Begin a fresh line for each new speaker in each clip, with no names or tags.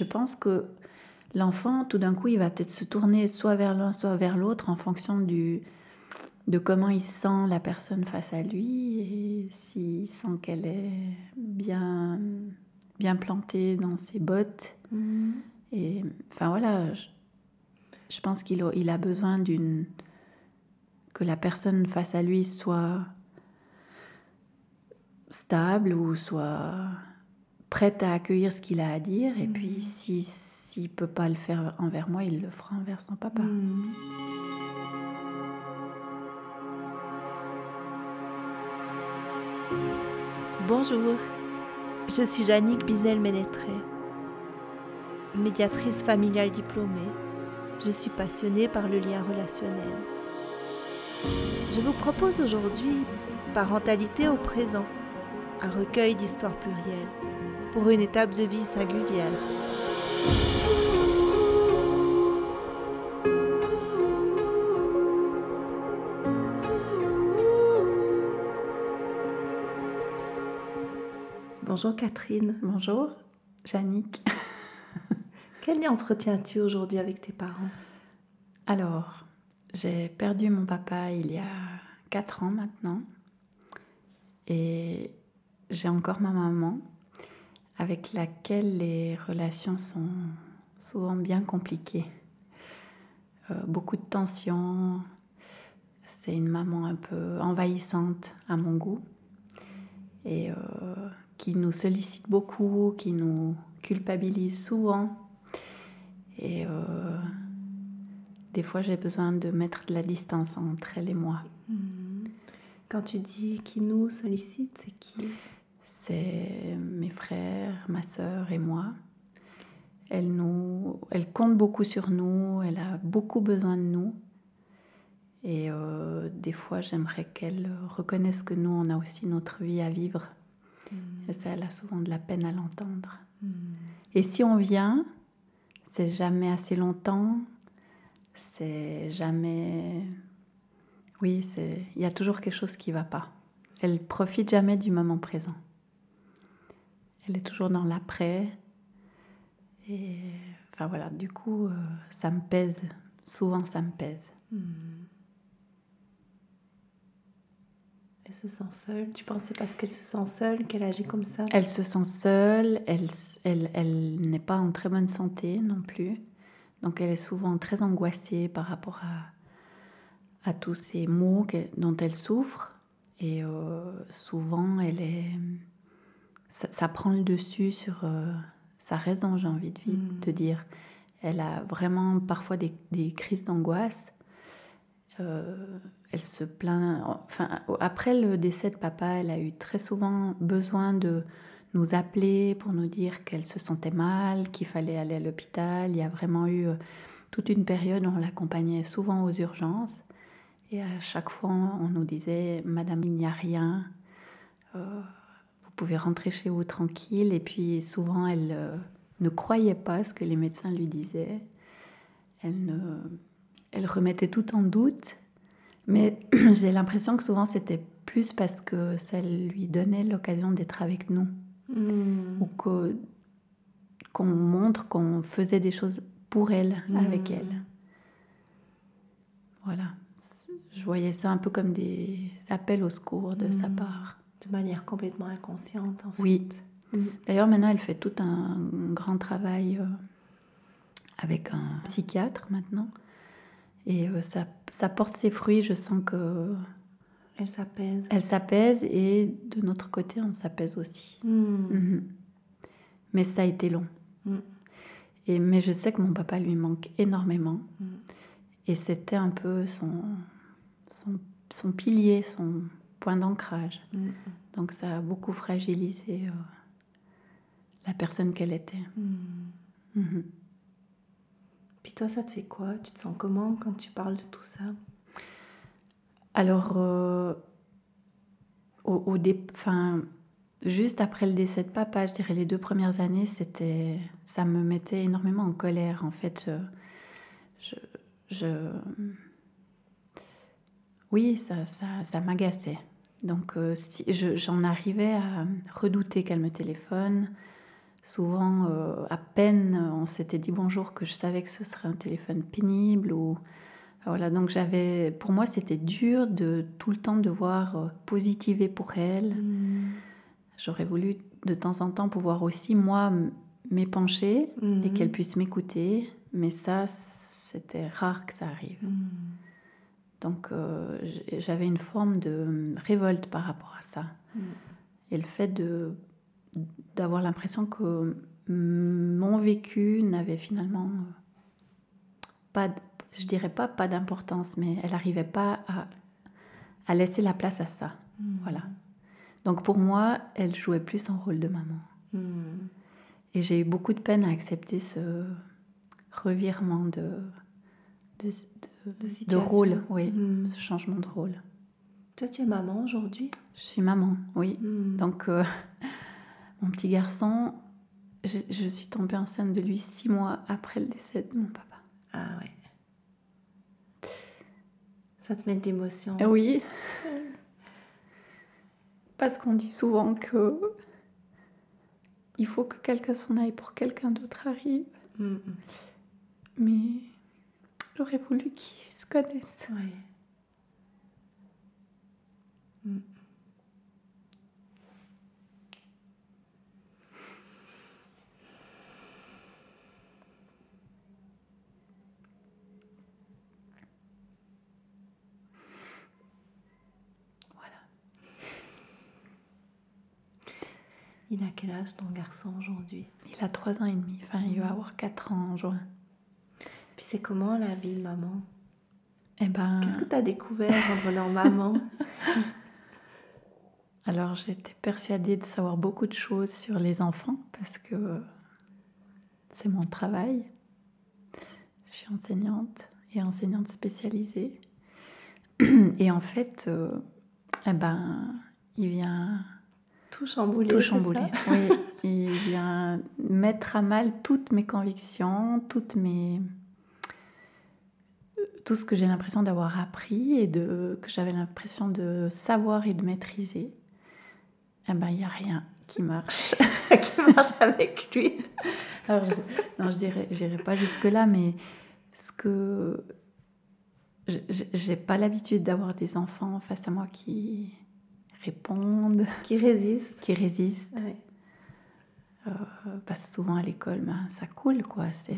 Je pense que l'enfant, tout d'un coup, il va peut-être se tourner soit vers l'un, soit vers l'autre en fonction du, de comment il sent la personne face à lui et s'il sent qu'elle est bien, bien plantée dans ses bottes.
Mhm.
Et enfin voilà, je, je pense qu'il a, il a besoin d'une que la personne face à lui soit stable ou soit prête à accueillir ce qu'il a à dire. Et puis si s'il peut pas le faire envers moi, il le fera envers son papa.
Mhm. Bonjour, je suis Jannick Bizel-Ménétré, médiatrice familiale diplômée. Je suis passionnée par le lien relationnel. Je vous propose aujourd'hui Parentalité au présent, un recueil d'histoires plurielles pour une étape de vie singulière. Bonjour Catherine.
Bonjour, Jannick.
Quel lien entretiens-tu aujourd'hui avec tes parents?
Alors, j'ai perdu mon papa il y a 4 ans maintenant. Et j'ai encore ma maman, avec laquelle les relations sont souvent bien compliquées. Euh, beaucoup de tensions. C'est une maman un peu envahissante à mon goût. Et euh, qui nous sollicite beaucoup, qui nous culpabilise souvent. Et euh, des fois, j'ai besoin de mettre de la distance entre elle et moi.
Quand tu dis qui nous sollicite, c'est qui?
C'est mes frères, ma sœur et moi. Elle, nous, elle compte beaucoup sur nous, elle a beaucoup besoin de nous. Et euh, des fois, j'aimerais qu'elle reconnaisse que nous, on a aussi notre vie à vivre. Et ça, elle a souvent de la peine à l'entendre. Et si on vient, c'est jamais assez longtemps, c'est jamais... Oui, c'est... il y a toujours quelque chose qui va pas. Elle profite jamais du moment présent. Elle est toujours dans l'après. Et enfin voilà, du coup, euh, ça me pèse. Souvent, ça me pèse.
Elle se sent seule. Tu penses c'est parce qu'elle se sent seule qu'elle agit comme ça?
Elle se sent seule, elle, elle, elle n'est pas en très bonne santé non plus. Donc elle est souvent très angoissée par rapport à, à tous ces maux dont elle souffre. Et euh, souvent, elle est, ça, ça prend le dessus sur euh, sa raison, j'ai envie de, vi-
Mm.
dire. Elle a vraiment parfois des, des crises d'angoisse. Euh, elle se plaint. Enfin, après le décès de papa, elle a eu très souvent besoin de nous appeler pour nous dire qu'elle se sentait mal, qu'il fallait aller à l'hôpital. Il y a vraiment eu euh, toute une période où on l'accompagnait souvent aux urgences. Et à chaque fois, on nous disait Madame, il n'y a rien. Euh, pouvez rentrer chez vous tranquille. Et puis souvent, elle euh, ne croyait pas ce que les médecins lui disaient. Elle, ne, elle remettait tout en doute. Mais j'ai l'impression que souvent, c'était plus parce que ça lui donnait l'occasion d'être avec nous
Hmm.
ou que- qu'on montre qu'on faisait des choses pour elle, avec
Mm.
elle. Voilà. Je voyais ça un peu comme des appels au secours de sa
Mm.
part.
De manière complètement inconsciente, en fait.
Oui.
Mm.
D'ailleurs, maintenant, elle fait tout un grand travail euh, avec un psychiatre maintenant. Et euh, ça, ça porte ses fruits. Je sens que
Elle s'apaise.
elle s'apaise et de notre côté, on s'apaise aussi.
Hmm.
Mhm. Mais ça a été long.
Mm.
Et, mais je sais que mon papa lui manque énormément.
Mm.
Et c'était un peu son, son, son pilier, son point d'ancrage. Donc ça a beaucoup fragilisé euh, la personne qu'elle était.
Hmm.
Mhm.
Puis toi, ça te fait quoi? Tu te sens comment quand tu parles de tout ça?
Alors, euh, au, au dé- enfin, juste après le décès de papa, je dirais les deux premières années, c'était, ça me mettait énormément en colère. En fait, je, je, je- oui, ça, ça, ça m'agaçait. Donc, euh, si, je- j'en arrivais à redouter qu'elle me téléphone, souvent, euh, à peine on s'était dit bonjour que je savais que ce serait un téléphone pénible ou voilà. Donc j'avais, pour moi, c'était dur de tout le temps devoir euh, positiver pour elle.
Mm.
J'aurais voulu de temps en temps pouvoir aussi moi m'épancher et
Mhm.
qu'elle puisse m'écouter, mais ça, c'était rare que ça arrive.
Mm.
Donc euh, j'avais une forme de révolte par rapport à ça.
Mm.
Et le fait de d'avoir l'impression que mon vécu n'avait finalement euh, pas, je dirais pas pas d'importance, mais elle n'arrivait pas à, à laisser la place à ça.
Mm.
Voilà. Donc pour moi, elle jouait plus son rôle de maman.
Mm.
Et j'ai eu beaucoup de peine à accepter ce revirement de, de, de-
De
rôle, oui,
Mm.
ce changement de rôle.
Toi, tu es maman aujourd'hui?
Je suis maman, oui.
Mm.
Donc, euh, mon petit garçon, je, je suis tombée enceinte de lui six mois après le décès de mon papa.
Ah ouais. Ça te met de l'émotion.
Ah oui. Parce qu'on dit souvent que il faut que quelqu'un s'en aille pour que quelqu'un d'autre arrive.
Mm.
Mais j'aurais voulu qu'ils se connaissent.
Mm.
Voilà.
Il a quel âge ton garçon aujourd'hui?
Il a trois ans et demi. Enfin, il va avoir quatre ans en juin.
Puis c'est comment la vie de maman?
Eh ben,
Qu'est-ce que tu as découvert en devenant maman?
Alors j'étais persuadée de savoir beaucoup de choses sur les enfants parce que c'est mon travail. Je suis enseignante et enseignante spécialisée. Et en fait, euh, eh ben, il vient
Tout chamboulé.
tout chambouler.
ça?
Oui, il vient mettre à mal toutes mes convictions, toutes mes tout ce que j'ai l'impression d'avoir appris et de que j'avais l'impression de savoir et de maîtriser. Eh ben, il n'y a rien qui marche.
qui marche avec lui.
Alors, je, non, je dirais, j'irai pas jusque là, mais ce que j'ai pas l'habitude d'avoir des enfants face à moi qui répondent,
Qui résiste.
qui résistent.
Ouais.
Euh, parce que souvent à l'école, ben, ça coule, quoi. C'est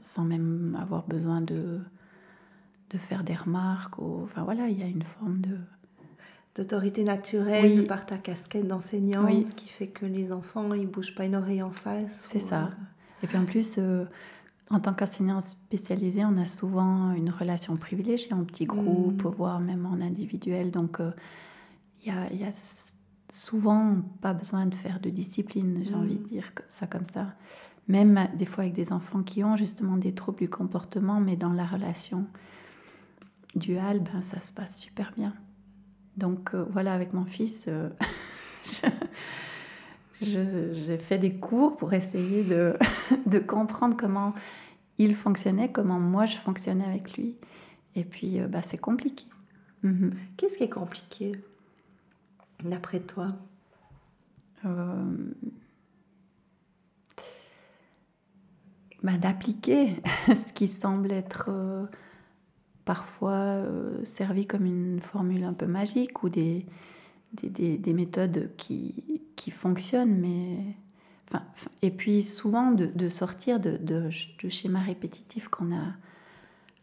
sans même avoir besoin de, de faire des remarques. Ou, enfin voilà, il y a une forme de.
D'autorité naturelle
Oui.
par ta casquette d'enseignante,
Oui.
ce qui fait que les enfants, ils bougent pas une oreille en face.
C'est
ou,
ça.
euh,
Et puis en plus, euh, en tant qu'enseignant spécialisé, on a souvent une relation privilégiée en petit groupe,
Mm.
voire même en individuel. Donc euh, il y, a, il y a souvent pas besoin de faire de discipline, j'ai
Mm.
envie de dire ça comme ça. Même euh, des fois avec des enfants qui ont justement des troubles du comportement, mais dans la relation duale, ben, ça se passe super bien. Donc euh, voilà, avec mon fils, euh, j'ai fait des cours pour essayer de, de comprendre comment il fonctionnait, comment moi je fonctionnais avec lui. Et puis, euh, bah, c'est compliqué. Mhm.
Qu'est-ce qui est compliqué, d'après toi?
Bah, D'appliquer ce qui semble être parfois euh, servi comme une formule un peu magique ou des, des, des- des méthodes qui, qui fonctionnent, mais. Enfin, et puis souvent de, de sortir de, de, de schémas répétitifs qu'on a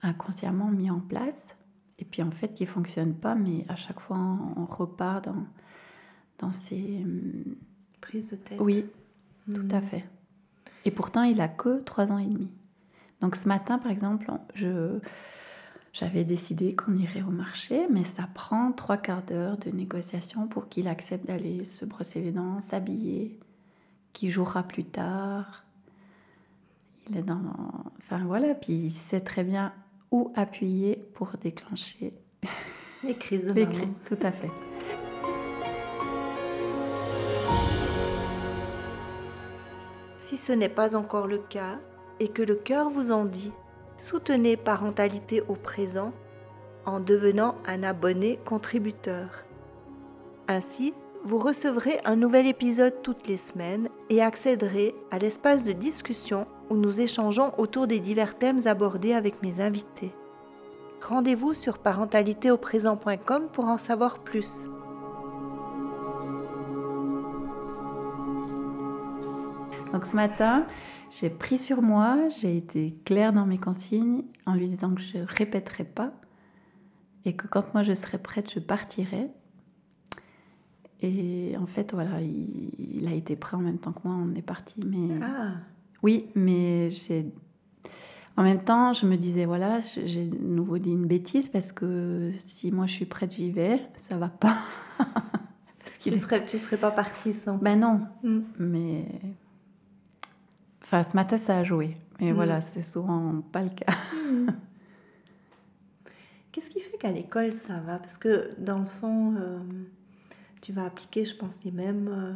inconsciemment mis en place, et puis en fait qui ne fonctionnent pas, mais à chaque fois on, on repart dans, dans ces. hum,
Prise de tête
Oui, tout à fait. Et pourtant, il a que trois ans et demi. Donc ce matin, par exemple, je, j'avais décidé qu'on irait au marché, mais ça prend trois quarts d'heure de négociation pour qu'il accepte d'aller se brosser les dents, s'habiller, qu'il jouera plus tard. Il est dans... Enfin voilà, puis il sait très bien où appuyer pour déclencher
Les crises de
les
maman.
cris. Tout à fait.
Si ce n'est pas encore le cas et que le cœur vous en dit, soutenez Parentalité au présent en devenant un abonné contributeur. Ainsi, vous recevrez un nouvel épisode toutes les semaines et accéderez à l'espace de discussion où nous échangeons autour des divers thèmes abordés avec mes invités. Rendez-vous sur parentalitéauprésent.com pour en savoir plus.
Donc ce matin, j'ai pris sur moi, j'ai été claire dans mes consignes en lui disant que je ne répéterai pas et que quand moi je serai prête, je partirai. Et en fait, voilà, il, a été prêt en même temps que moi, on est parti. Mais
Ah,
oui, mais j'ai. En même temps, je me disais, voilà, j'ai de nouveau dit une bêtise parce que si moi je suis prête, j'y vais, ça va pas. parce
tu serais, tu serais pas partie sans.
Ben non,
Mm.
mais. Enfin, ce matin, ça a joué. Mais
Mm.
voilà, c'est souvent pas le cas.
Qu'est-ce qui fait qu'à l'école ça va? Parce que dans le fond, euh, tu vas appliquer, je pense, les mêmes. euh,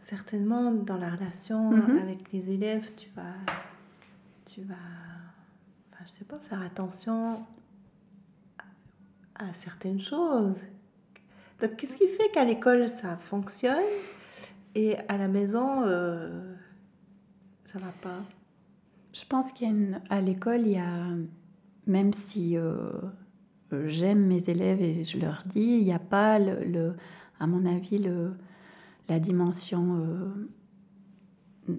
certainement, dans la relation
Mhm.
avec les élèves, tu vas. Tu vas. Enfin, je sais pas, faire attention à, à certaines choses. Donc, qu'est-ce qui fait qu'à l'école ça fonctionne? Et à la maison euh, ça va pas
Je pense qu'il y a une... à l'école, il y a, même si euh, j'aime mes élèves et je leur dis, il n'y a pas, le, le- à mon avis, le, la dimension euh,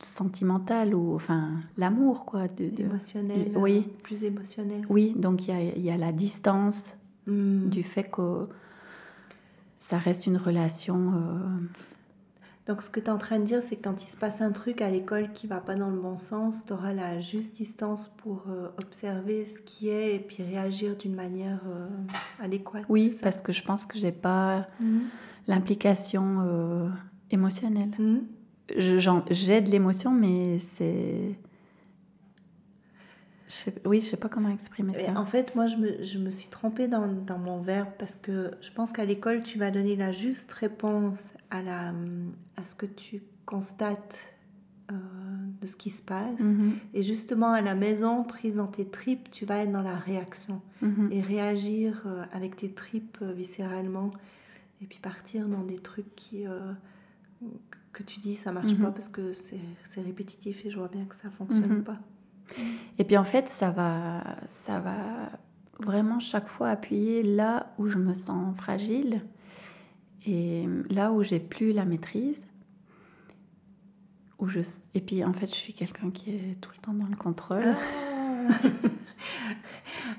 sentimentale ou enfin l'amour quoi. De, de-
émotionnel
oui.
Plus émotionnel
Oui, donc il y a, il y a la distance
Hmm.
du fait que ça reste une relation. euh,
Donc, ce que tu es en train de dire, c'est que quand il se passe un truc à l'école qui va pas dans le bon sens, tu auras la juste distance pour euh, observer ce qui est et puis réagir d'une manière euh, adéquate.
oui, parce que je pense que j'ai pas
Mhm.
l'implication euh, émotionnelle. J'en- J'ai de l'émotion, mais c'est. Je sais- oui, je sais pas comment exprimer ça.
en fait, moi, je me, je me suis trompée dans, dans mon verbe parce que je pense qu'à l'école, tu vas donner la juste réponse à, la, à ce que tu constates euh, de ce qui se passe.
Mhm,
Et justement, à la maison, prise dans tes tripes, tu vas être dans la réaction.
mhm.
et réagir euh, avec tes tripes euh, viscéralement et puis partir dans des trucs qui euh, que tu dis ça marche
Mhm.
pas parce que c'est c'est répétitif et je vois bien que ça fonctionne pas.
Et puis en fait, ça va, ça va vraiment chaque fois appuyer là où je me sens fragile et là où j'ai plus la maîtrise. Où je... Et puis en fait, je suis quelqu'un qui est tout le temps dans le contrôle.
Ah.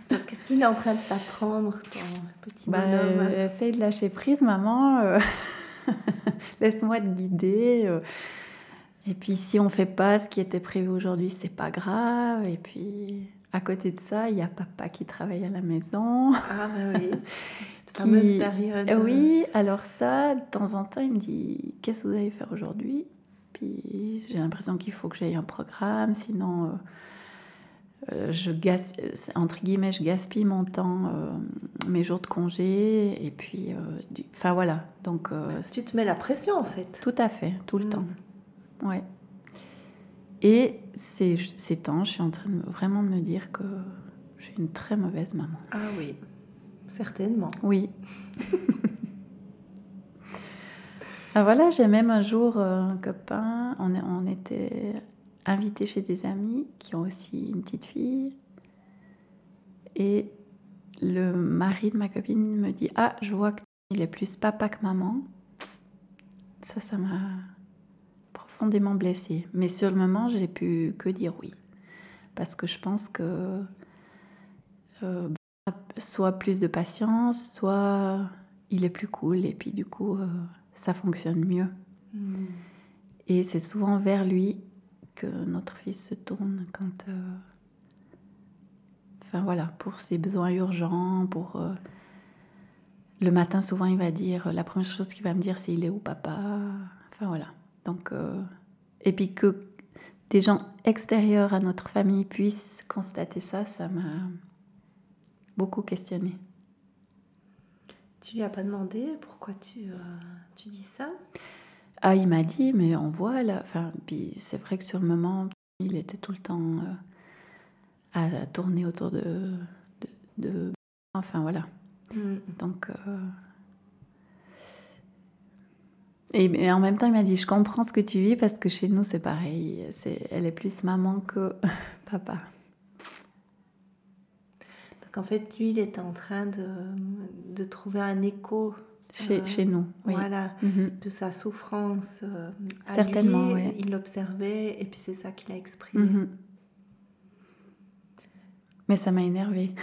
Qu'est-ce qu'il est en train de t'apprendre, ton petit
Bah,
bonhomme?
euh, essaye de lâcher prise, maman. euh, Laisse-moi te guider. Euh. Et puis, si on fait pas ce qui était prévu aujourd'hui, c'est pas grave. Et puis, à côté de ça, il y a papa qui travaille à la maison.
Ah, bah oui, cette
Qui-
fameuse période.
Eh oui, alors ça, de temps en temps, il me dit Qu'est-ce que vous allez faire aujourd'hui? Puis j'ai l'impression qu'il faut que j'aille un programme, sinon, euh, euh, je gas- entre guillemets, je gaspille mon temps, euh, mes jours de congé, et puis, euh, du- enfin voilà. Donc, euh,
Tu te mets la pression en fait.
tout à fait, tout le
Mm.
temps. Ouais. Et ces, ces temps, je suis en train de, vraiment de me dire que je suis une très mauvaise maman.
Ah oui, certainement.
Oui. ah voilà, j'ai même un jour euh, un copain, on, on était invités chez des amis qui ont aussi une petite fille. Et le mari de ma copine me dit Ah, je vois qu'il est plus papa que maman. Ça, ça m'a profondément blessée. Mais sur le moment, j'ai pu que dire oui. Parce que je pense que euh, soit plus de patience, soit il est plus cool et puis du coup euh, ça fonctionne mieux.
Mm.
Et c'est souvent vers lui que notre fils se tourne quand... euh, Enfin voilà, pour ses besoins urgents, pour... Le matin, souvent, il va dire... La première chose qu'il va me dire, c'est il est où papa? Enfin voilà. Donc... euh, Et puis que des gens extérieurs à notre famille puissent constater ça, ça m'a beaucoup questionné.
Tu lui as pas demandé pourquoi tu, euh, tu dis ça?
Ah, il m'a dit, mais on voit là. Enfin, puis c'est vrai que sur le moment, il était tout le temps euh, à tourner autour de, de, de- Enfin voilà.
Mm.
Donc, euh, Et, en même temps, il m'a dit, je comprends ce que tu vis parce que chez nous, c'est pareil. C'est, elle est plus maman que papa.
Donc en fait, lui, il est en train de, de trouver un écho.
Chez, euh, chez nous, oui.
Voilà, mhm. de sa souffrance. Euh,
Certainement, oui.
Il l'observait et puis c'est ça qu'il a exprimé. Mhm.
Mais ça m'a énervée.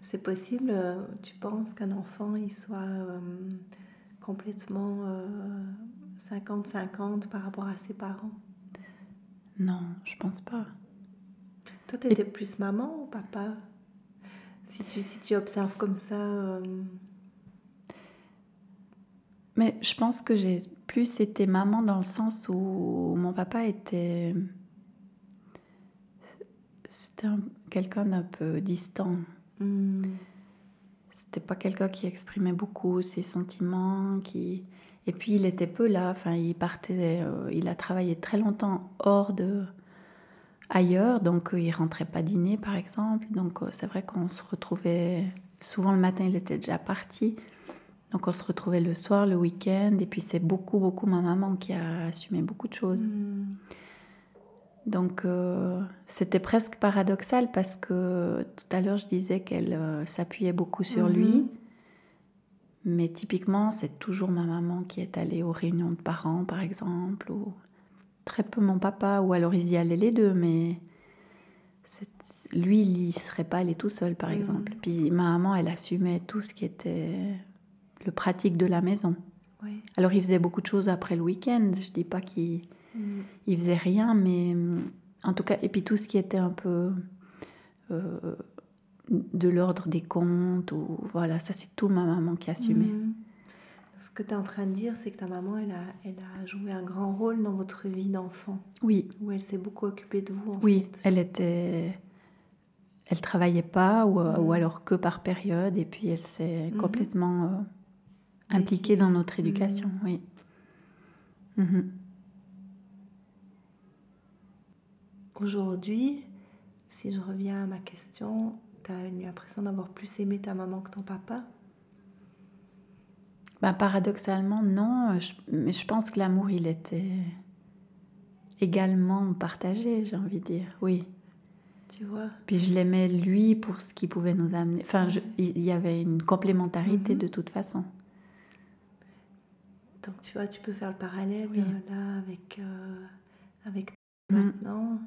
C'est possible, euh, tu penses qu'un enfant il soit euh, complètement 50-50 euh, par rapport à ses parents?
Non, je pense pas.
Toi, tu étais plus maman ou papa? Si tu, si tu observes comme ça.
Mais je pense que j'ai plus été maman dans le sens où mon papa était. C'était quelqu'un d'un peu distant. Hmm. C'était pas quelqu'un qui exprimait beaucoup ses sentiments, qui et puis il était peu là. Enfin, il partait, euh, il a travaillé très longtemps hors de ailleurs, donc euh, il rentrait pas dîner par exemple. Donc euh, c'est vrai qu'on se retrouvait souvent le matin, il était déjà parti. Donc on se retrouvait le soir, le week-end, et puis c'est beaucoup, beaucoup ma maman qui a assumé beaucoup de choses. Hmm. Donc euh, c'était presque paradoxal parce que tout à l'heure je disais qu'elle euh, s'appuyait beaucoup sur lui. Mhm. Mais typiquement, c'est toujours ma maman qui est allée aux réunions de parents, par exemple, ou très peu mon papa, ou alors ils y allaient les deux, mais lui, il n'y serait pas allé tout seul, par mhm. exemple. Puis ma maman, elle assumait tout ce qui était le pratique de la maison. Alors il faisait beaucoup de choses après le week-end, je dis pas qu'il il faisait rien, mais en tout cas, et puis tout ce qui était un peu euh, de l'ordre des comptes, ou voilà, ça c'est tout ma maman qui assumait. Mm.
Ce que tu es en train de dire, c'est que ta maman, elle a, elle a joué un grand rôle dans votre vie d'enfant.
Oui.
Où elle s'est beaucoup occupée de vous.
oui, elle était. Elle travaillait pas, ou, ou, mm. alors que par période, et puis elle s'est mm-hmm. complètement euh, impliquée dans notre éducation. Mm. Oui.
Aujourd'hui, si je reviens à ma question, tu as eu l'impression d'avoir plus aimé ta maman que ton papa?
Ben, Paradoxalement, non. mais je pense que l'amour, il était également partagé, j'ai envie de dire. Oui.
Tu vois?
Puis je l'aimais lui pour ce qu'il pouvait nous amener. Enfin, il y avait une complémentarité mhm. de toute façon.
Donc tu vois, tu peux faire le parallèle euh, là avec, euh, avec mm. maintenant.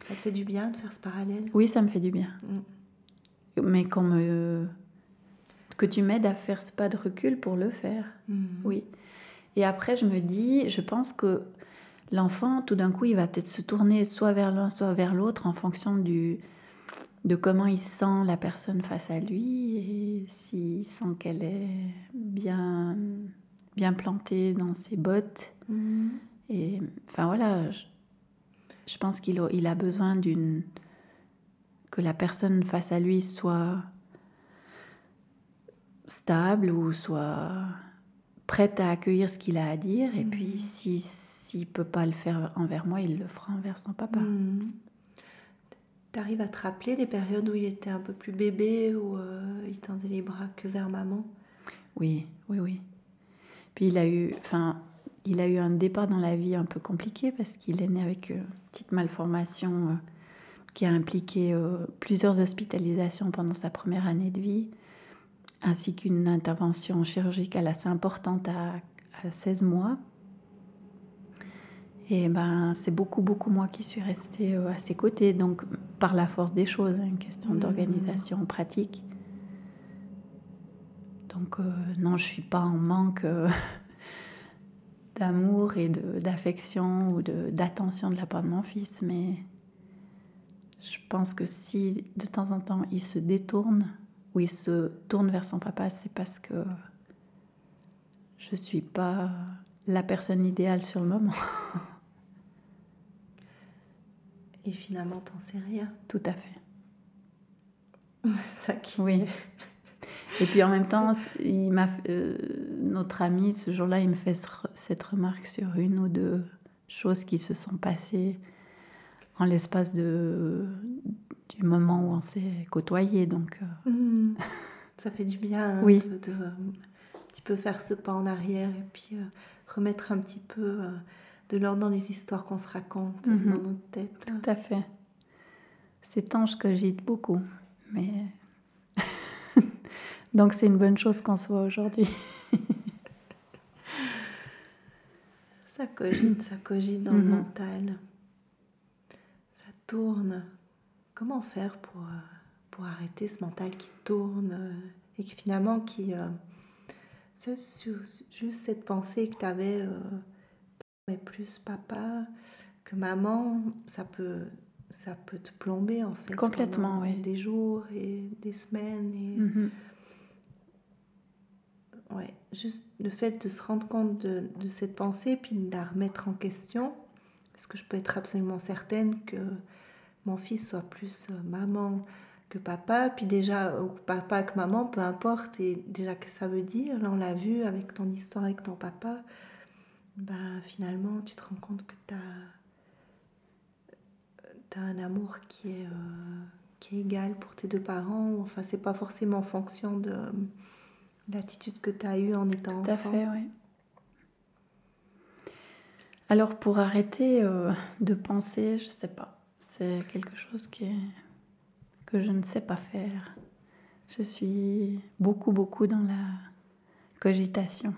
Ça te fait du bien de faire ce parallèle?
Oui, ça me fait du bien. Mm. Mais qu'on me... que tu m'aides à faire ce pas de recul pour le faire. Mm. Oui. Et après, je me dis, je pense que l'enfant, tout d'un coup, il va peut-être se tourner soit vers l'un, soit vers l'autre en fonction du, de comment il sent la personne face à lui et s'il sent qu'elle est bien, bien plantée dans ses bottes. Mm. Et enfin voilà, je pense qu'il a, il a besoin d'une que la personne face à lui soit stable ou soit prête à accueillir ce qu'il a à dire. Et puis, mhm. si s'il ne peut pas le faire envers moi, il le fera envers son papa. Mhm.
Tu arrives à te rappeler les périodes où il était un peu plus bébé, où euh, il tendait les bras que vers maman?
Oui, oui, oui. Puis il a eu, enfin, il a eu un départ dans la vie un peu compliqué parce qu'il est né avec une petite malformation euh, qui a impliqué euh, plusieurs hospitalisations pendant sa première année de vie, ainsi qu'une intervention chirurgicale assez importante à, 16 mois. Et ben, c'est beaucoup, beaucoup moi qui suis restée euh, à ses côtés, donc par la force des choses, une question mmh. d'organisation pratique. Donc non, je suis pas en manque d'amour et d'affection ou d'attention de, la part de mon fils, mais je pense que si de temps en temps il se détourne ou il se tourne vers son papa, c'est parce que je suis pas la personne idéale sur le moment.
Et finalement, t'en sais rien.
Tout à fait.
C'est ça qui.
Oui. Et puis en même temps, il m'a, euh, notre ami, ce jour-là, il me fait cette remarque sur une ou deux choses qui se sont passées en l'espace de, du moment où on s'est côtoyés. Donc,
euh. mmh. Ça fait du bien
oui.
de, petit peu faire ce pas en arrière et puis euh, remettre un petit peu euh, de l'ordre dans les histoires qu'on se raconte
Mhm.
dans notre tête.
Tout à fait. C'est ange que j'agite beaucoup. Mais... Donc c'est une bonne chose qu'on soit aujourd'hui.
Ça cogite, ça cogite dans le
Mhm.
mental. Ça tourne. Comment faire pour, euh, pour arrêter ce mental qui tourne euh, et qui finalement qui... euh, c'est juste cette pensée que tu avais, mais plus papa que maman, ça peut, ça peut te plomber en fait.
Complètement, oui.
Des jours et des semaines. Et,
Mhm.
Ouais, juste le fait de se rendre compte de, cette pensée, puis de la remettre en question. Est-ce que je peux être absolument certaine que mon fils soit plus euh, maman que papa Puis déjà, ou papa que maman, peu importe, et déjà que ça veut dire, là on l'a vu avec ton histoire avec ton papa, ben finalement tu te rends compte que tu as, un amour qui est, euh, qui est égal pour tes deux parents. Enfin, c'est pas forcément en fonction de l'attitude que tu as eue en étant
Tout à
enfant.
fait, oui. Alors pour arrêter euh, de penser, je sais pas. C'est quelque chose qui est- que je ne sais pas faire. Je suis beaucoup, beaucoup dans la cogitation.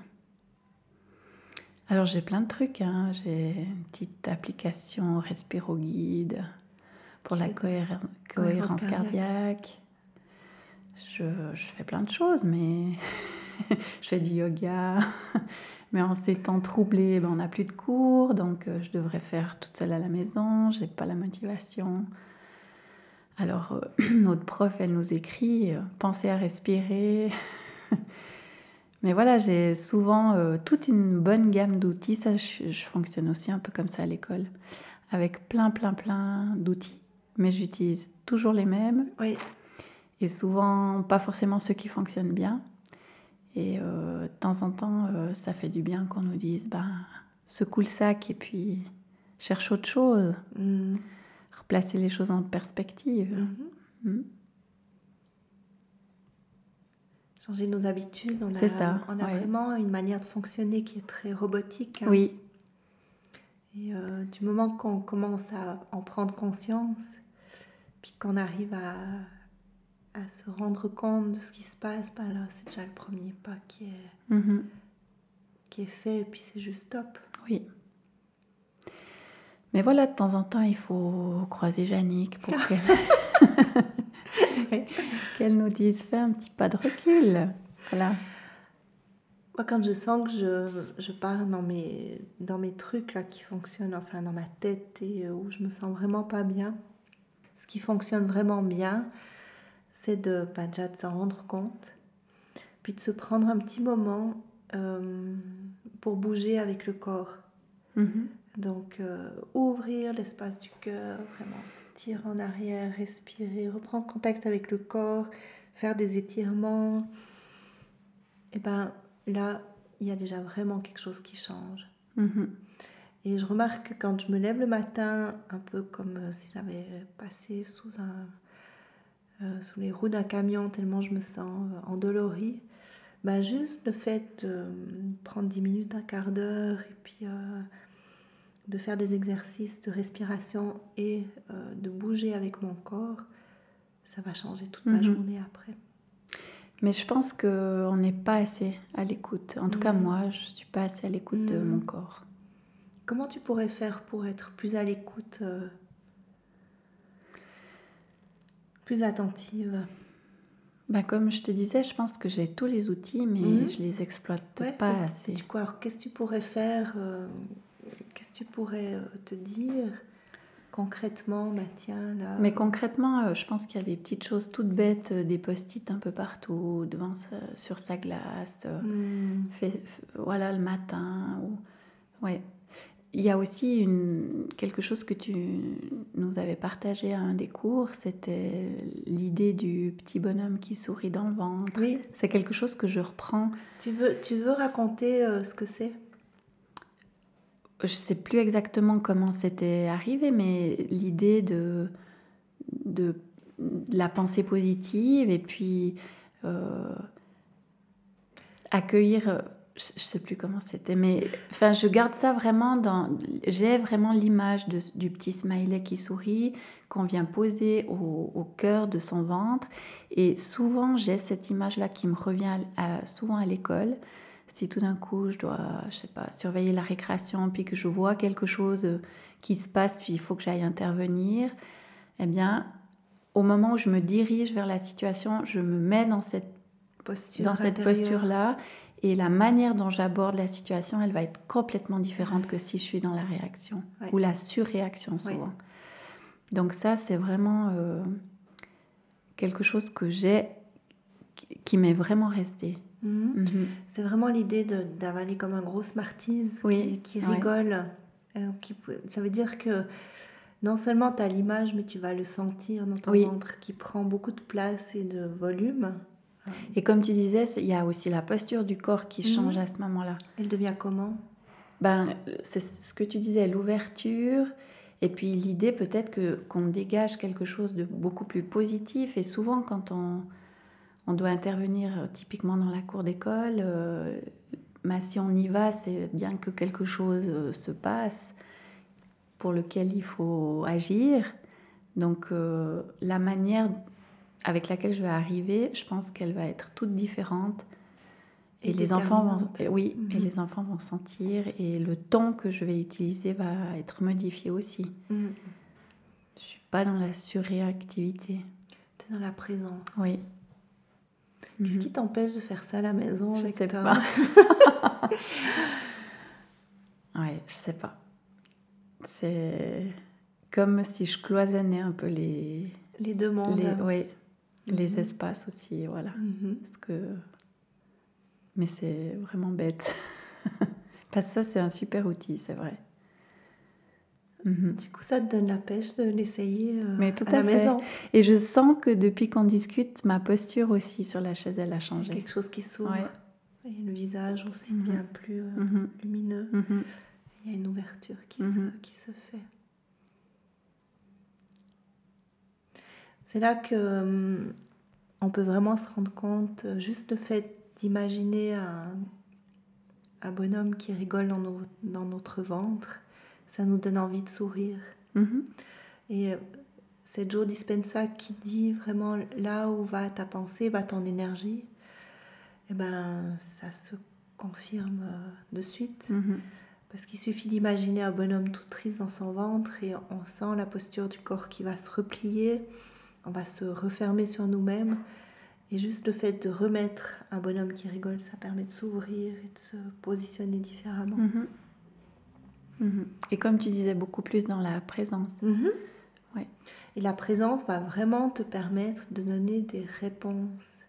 Alors j'ai plein de trucs. hein. J'ai une petite application Respiro Guide pour la cohérence cardiaque. Je, fais plein de choses, mais je fais du yoga. Mais en ces temps troublés, ben, on n'a plus de cours, donc euh, je devrais faire toute seule à la maison. J'ai pas la motivation. Alors euh, notre prof, elle nous écrit euh, pensez à respirer. Mais voilà, j'ai souvent toute une bonne gamme d'outils. Ça, je fonctionne aussi un peu comme ça à l'école, avec plein, plein, plein d'outils. Mais j'utilise toujours les mêmes
Oui,
et souvent pas forcément ceux qui fonctionnent bien. Et euh, de temps en temps, euh, ça fait du bien qu'on nous dise ben, secoue le sac et puis cherche autre chose,
Mm.
replacer les choses en perspective.
Mhm.
Mm.
Changer nos habitudes. On a,
ça,
On a
ouais.
vraiment une manière de fonctionner qui est très robotique. hein.
Oui,
Et euh, du moment qu'on commence à en prendre conscience, puis qu'on arrive à, à se rendre compte de ce qui se passe, ben là, c'est déjà le premier pas qui est,
Mhm.
qui est fait, et puis c'est juste top.
oui. Mais voilà, de temps en temps, il faut croiser Jannick pour qu'elle nous dise fais un petit pas de recul. Voilà.
Moi, quand je sens que je, je pars dans mes, dans mes trucs là, qui fonctionnent, enfin dans ma tête et où je me sens vraiment pas bien, ce qui fonctionne vraiment bien, c'est de bah, déjà de s'en rendre compte, puis de se prendre un petit moment euh, pour bouger avec le corps.
Mhm.
Donc, euh, ouvrir l'espace du cœur, vraiment se tirer en arrière, respirer, reprendre contact avec le corps, faire des étirements. Et ben là, il y a déjà vraiment quelque chose qui change.
Mhm.
Et je remarque que quand je me lève le matin, un peu comme euh, si j'avais passé sous, un, euh, sous les roues d'un camion, tellement je me sens euh, endolorie, ben juste le fait de euh, prendre 10 minutes, un quart d'heure, et puis euh, de faire des exercices de respiration et euh, de bouger avec mon corps, ça va changer toute ma
Mhm.
journée après.
Mais je pense qu'on n'est pas assez à l'écoute. En tout cas,
Mhm.
moi, je ne suis pas assez à l'écoute de
Mhm.
mon corps.
Comment tu pourrais faire pour être plus à l'écoute, euh, plus attentive
Bah, comme je te disais, je pense que j'ai tous les outils, mais
Mhm.
je les exploite
Ouais,
pas assez.
Du coup, qu'est-ce que tu pourrais faire euh, Qu'est-ce que tu pourrais euh, te dire concrètement Bah tiens, là?
Mais concrètement, euh, je pense qu'il y a des petites choses toutes bêtes, euh, des post-it un peu partout, devant sa- sur sa glace,
Hmm,
fait- voilà, le matin. Ou... Ouais. Il y a aussi une, quelque chose que tu nous avais partagé à un des cours, c'était l'idée du petit bonhomme qui sourit dans le ventre.
Oui,
C'est quelque chose que je reprends.
tu veux, tu veux raconter euh, ce que c'est?
Je sais plus exactement comment c'était arrivé, mais l'idée de, de, de la pensée positive et puis euh, accueillir, je, ne sais plus comment c'était, mais enfin, je garde ça vraiment dans. J'ai vraiment l'image du petit smiley qui sourit, qu'on vient poser au, cœur de son ventre. Et souvent, j'ai cette image-là qui me revient souvent à l'école. Si tout d'un coup, je dois, je sais pas, surveiller la récréation, puis que je vois quelque chose qui se passe, puis il faut que j'aille intervenir, eh bien, au moment où je me dirige vers la situation, je me mets dans cette posture dans cette posture-là et la manière dont j'aborde la situation, elle va être complètement différente que si je suis dans la réaction ou la surréaction souvent. Donc ça, c'est vraiment euh, quelque chose que j'ai, qui m'est vraiment resté.
Mhm. Mhm. C'est vraiment l'idée d'avaler comme un gros smarties qui, rigole. Euh, qui, ça veut dire que non seulement tu as l'image, mais tu vas le sentir dans ton ventre qui prend beaucoup de place et de volume.
Et comme tu disais, il y a aussi la posture du corps qui mhm. change à ce moment-là.
Elle devient comment?
Ben, C'est ce que tu disais, l'ouverture. Et puis l'idée peut-être que qu'on dégage quelque chose de beaucoup plus positif. Et souvent quand on, on doit intervenir typiquement dans la cour d'école, euh, ben, si on y va, c'est bien que quelque chose euh, se passe pour lequel il faut agir. Donc euh, la manière avec laquelle je vais arriver, je pense qu'elle va être toute différente. Et, les enfants vont, oui, et mhm. les enfants vont sentir et le ton que je vais utiliser va être modifié aussi. Mhm. Je suis pas dans la surréactivité.
Tu es dans la présence.
Oui.
Qu'est-ce qui mhm. t'empêche de faire ça à la maison
Je
avec
sais pas. ouais, je sais pas. C'est comme si je cloisonnais un peu les
les demandes.
oui les mhm. espaces aussi, voilà. Mhm. Parce que... Mais c'est vraiment bête. Parce que ça, c'est un super outil, c'est vrai.
Mhm. Du coup, ça te donne la pêche de l'essayer euh, Mais tout à, la maison.
Et je sens que depuis qu'on discute, ma posture aussi sur la chaise, elle a changé.
Quelque chose qui s'ouvre. Et le visage aussi bien plus euh, lumineux. Il y a une ouverture qui, se, qui se fait. C'est là que hum, on peut vraiment se rendre compte, euh, juste le fait d'imaginer un, bonhomme qui rigole dans, notre ventre, ça nous donne envie de sourire. Mm-hmm. Et euh, c'est Joe Dispenza qui dit vraiment là où va ta pensée, va ton énergie. Et eh ben ça se confirme euh, de suite. Mm-hmm. Parce qu'il suffit d'imaginer un bonhomme tout triste dans son ventre et on sent la posture du corps qui va se replier, on va se refermer sur nous-mêmes. Et juste le fait de remettre un bonhomme qui rigole, ça permet de s'ouvrir et de se positionner différemment. Mhm.
Mhm. Et comme tu disais, beaucoup plus dans la présence.
Mhm. Ouais. Et la présence va vraiment te permettre de donner des réponses.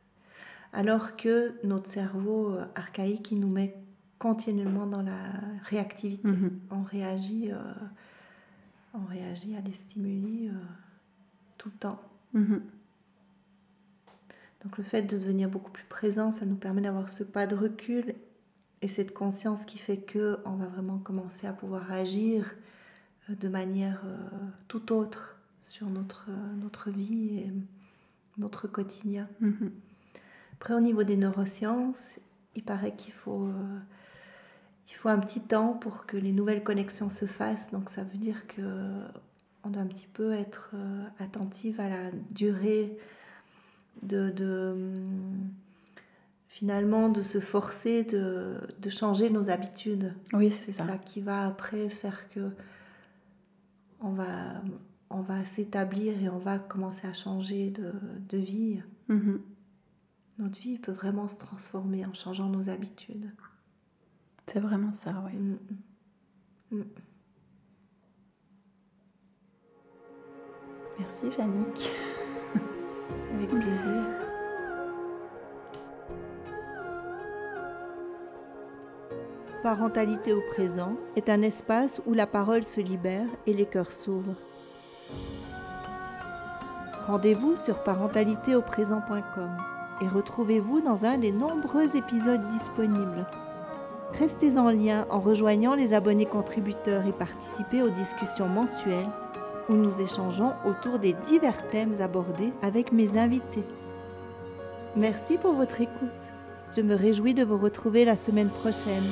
Alors que notre cerveau euh, archaïque, il nous met continuellement dans la réactivité. On, réagit, euh, on réagit à des stimuli euh, tout le temps. Mhm. Donc le fait de devenir beaucoup plus présent, ça nous permet d'avoir ce pas de recul et cette conscience qui fait que on va vraiment commencer à pouvoir agir euh, de manière euh, tout autre sur notre, euh, notre vie et notre quotidien. Mhm. Après, au niveau des neurosciences, il paraît qu'il faut, il faut un petit temps pour que les nouvelles connexions se fassent. Donc ça veut dire que on doit un petit peu être attentive à la durée de, finalement de se forcer de, changer nos habitudes.
Oui,
c'est ça. qui va après faire que on va, on va s'établir et on va commencer à changer de, vie. Mm-hmm. Notre vie peut vraiment se transformer en changeant nos habitudes.
C'est vraiment ça, oui. Mm, mm. Merci, Jannick.
Avec plaisir. Parentalité au présent est un espace où la parole se libère et les cœurs s'ouvrent. Rendez-vous sur parentalitéauprésent.com et retrouvez-vous dans un des nombreux épisodes disponibles. Restez en lien en rejoignant les abonnés contributeurs et participez aux discussions mensuelles où nous échangeons autour des divers thèmes abordés avec mes invités. Merci pour votre écoute. Je me réjouis de vous retrouver la semaine prochaine.